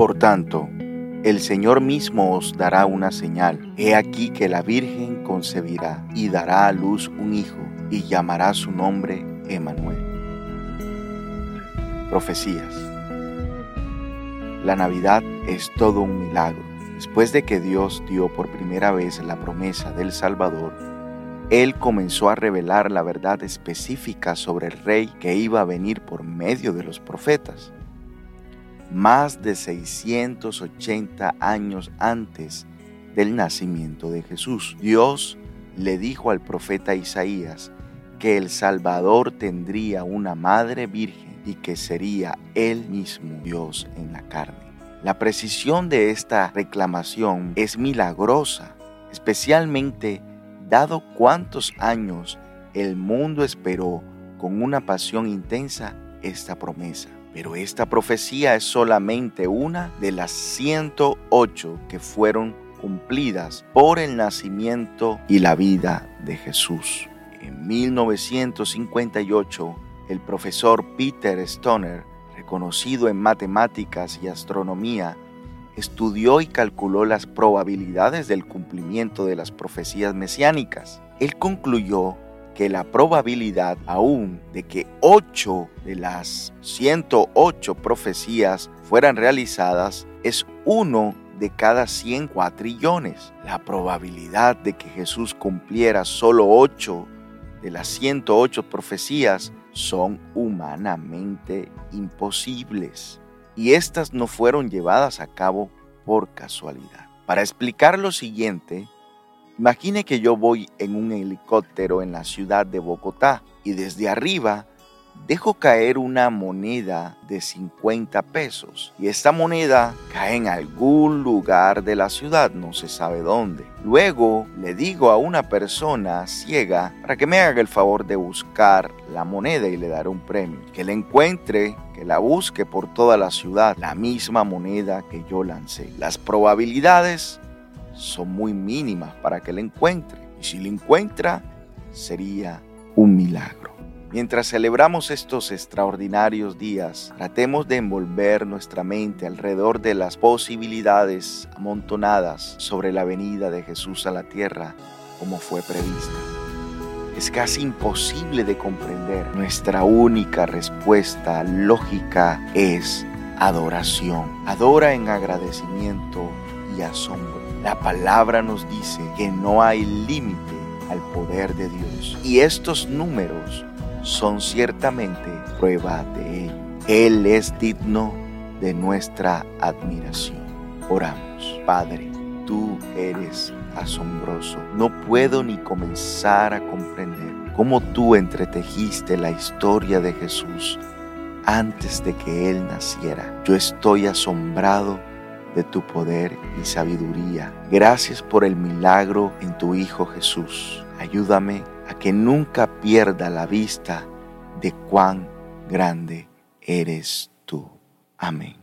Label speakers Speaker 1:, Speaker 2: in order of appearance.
Speaker 1: Por tanto, el Señor mismo os dará una señal. He aquí que la Virgen concebirá y dará a luz un hijo y llamará su nombre Emanuel. Profecías. La Navidad es todo un milagro. Después de que Dios dio por primera vez la promesa del Salvador, Él comenzó a revelar la verdad específica sobre el rey que iba a venir por medio de los profetas. Más de 680 años antes del nacimiento de Jesús, Dios le dijo al profeta Isaías que el Salvador tendría una madre virgen y que sería Él mismo Dios en la carne. La precisión de esta reclamación es milagrosa, especialmente dado cuántos años el mundo esperó con una pasión intensa esta promesa. Pero esta profecía es solamente una de las 108 que fueron cumplidas por el nacimiento y la vida de Jesús. En 1958, el profesor Peter Stoner conocido en matemáticas y astronomía, estudió y calculó las probabilidades del cumplimiento de las profecías mesiánicas. Él concluyó que la probabilidad aún de que 8 de las 108 profecías fueran realizadas es 1 de cada 100 cuatrillones. La probabilidad de que Jesús cumpliera solo 8 de las 108 profecías son humanamente imposibles y estas no fueron llevadas a cabo por casualidad. Para explicar lo siguiente, imagine que yo voy en un helicóptero en la ciudad de Bogotá y desde arriba dejo caer una moneda de 50 pesos y esta moneda cae en algún lugar de la ciudad, no se sabe dónde. Luego le digo a una persona ciega para que me haga el favor de buscar la moneda y le daré un premio. Que la encuentre, que la busque por toda la ciudad, la misma moneda que yo lancé. Las probabilidades son muy mínimas para que la encuentre y si la encuentra sería un milagro. Mientras celebramos estos extraordinarios días, tratemos de envolver nuestra mente alrededor de las posibilidades amontonadas sobre la venida de Jesús a la tierra como fue prevista. Es casi imposible de comprender. Nuestra única respuesta lógica es adoración. Adora en agradecimiento y asombro. La palabra nos dice que no hay límite al poder de Dios. Y estos números son ciertamente prueba de ello. Él es digno de nuestra admiración. Oramos, Padre, tú eres asombroso. No puedo ni comenzar a comprender cómo tú entretejiste la historia de Jesús antes de que Él naciera. Yo estoy asombrado de tu poder y sabiduría. Gracias por el milagro en tu Hijo Jesús. Ayúdame a que nunca pierda la vista de cuán grande eres tú. Amén.